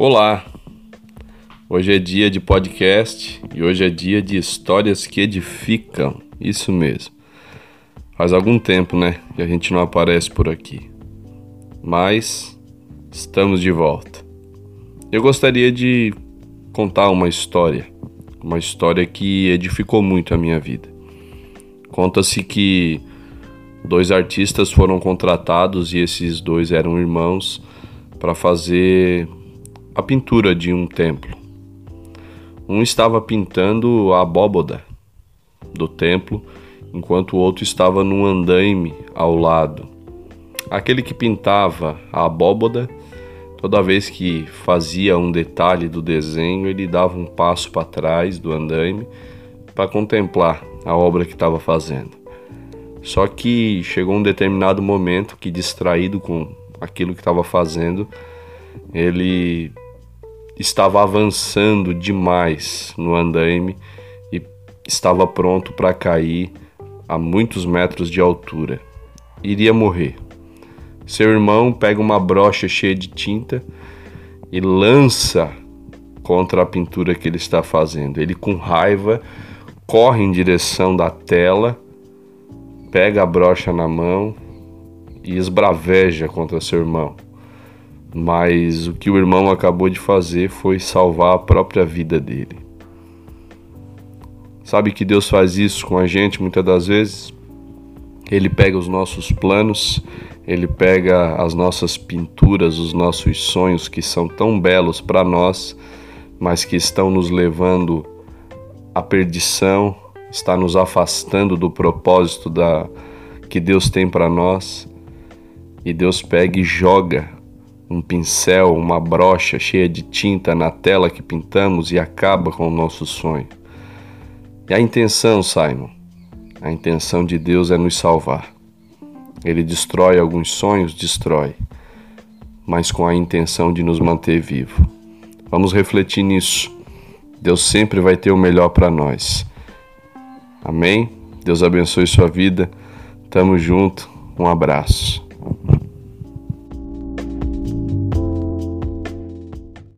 Olá! Hoje é dia de podcast e hoje é dia de histórias que edificam. Isso mesmo. Faz algum tempo, né, que a gente não aparece por aqui. Mas estamos de volta. Eu gostaria de contar uma história, uma história que edificou muito a minha vida. Conta-se que dois artistas foram contratados e esses dois eram irmãos para fazer a pintura de um templo. Um estava pintando a abóboda do templo, enquanto o outro estava num andaime ao lado. Aquele que pintava a abóboda, toda vez que fazia um detalhe do desenho, ele dava um passo para trás do andaime para contemplar a obra que estava fazendo. Só que chegou um determinado momento que, distraído com aquilo que estava fazendo, ele estava avançando demais no andaime e estava pronto para cair a muitos metros de altura. Iria morrer. Seu irmão pega uma brocha cheia de tinta e lança contra a pintura que ele está fazendo. Ele, com raiva, corre em direção da tela pega a brocha na mão e esbraveja contra seu irmão. Mas o que o irmão acabou de fazer foi salvar a própria vida dele. Sabe que Deus faz isso com a gente muitas das vezes? Ele pega os nossos planos, ele pega as nossas pinturas, os nossos sonhos que são tão belos para nós, mas que estão nos levando à perdição, está nos afastando do propósito da que Deus tem para nós. E Deus pega e joga um pincel, uma brocha cheia de tinta na tela que pintamos e acaba com o nosso sonho. E a intenção, Simon, a intenção de Deus é nos salvar. Ele destrói alguns sonhos, destrói, mas com a intenção de nos manter vivo. Vamos refletir nisso. Deus sempre vai ter o melhor para nós. Amém? Deus abençoe sua vida. Tamo junto. Um abraço.